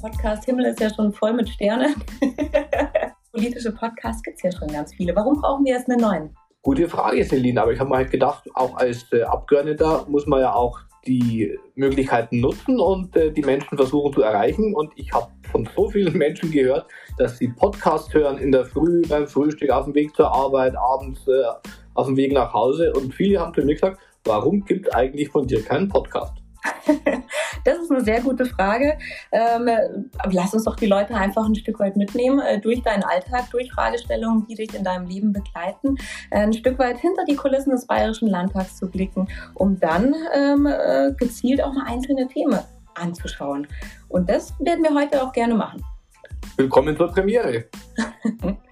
Podcast Himmel ist ja schon voll mit Sternen. Politische Podcasts gibt es ja schon ganz viele. Warum brauchen wir jetzt einen neuen? Gute Frage, Celine. Aber ich habe mir halt gedacht, auch als äh, Abgeordneter muss man ja auch die Möglichkeiten nutzen und äh, die Menschen versuchen zu erreichen. Und ich habe von so vielen Menschen gehört, dass sie Podcast hören in der Früh, beim Frühstück, auf dem Weg zur Arbeit, abends äh, auf dem Weg nach Hause. Und viele haben zu mir gesagt, warum gibt es eigentlich von dir keinen Podcast? das ist eine sehr gute Frage. Ähm, lass uns doch die Leute einfach ein Stück weit mitnehmen äh, durch deinen Alltag, durch Fragestellungen, die dich in deinem Leben begleiten, äh, ein Stück weit hinter die Kulissen des Bayerischen Landtags zu blicken, um dann ähm, äh, gezielt auch mal einzelne Themen anzuschauen. Und das werden wir heute auch gerne machen. Willkommen zur Premiere.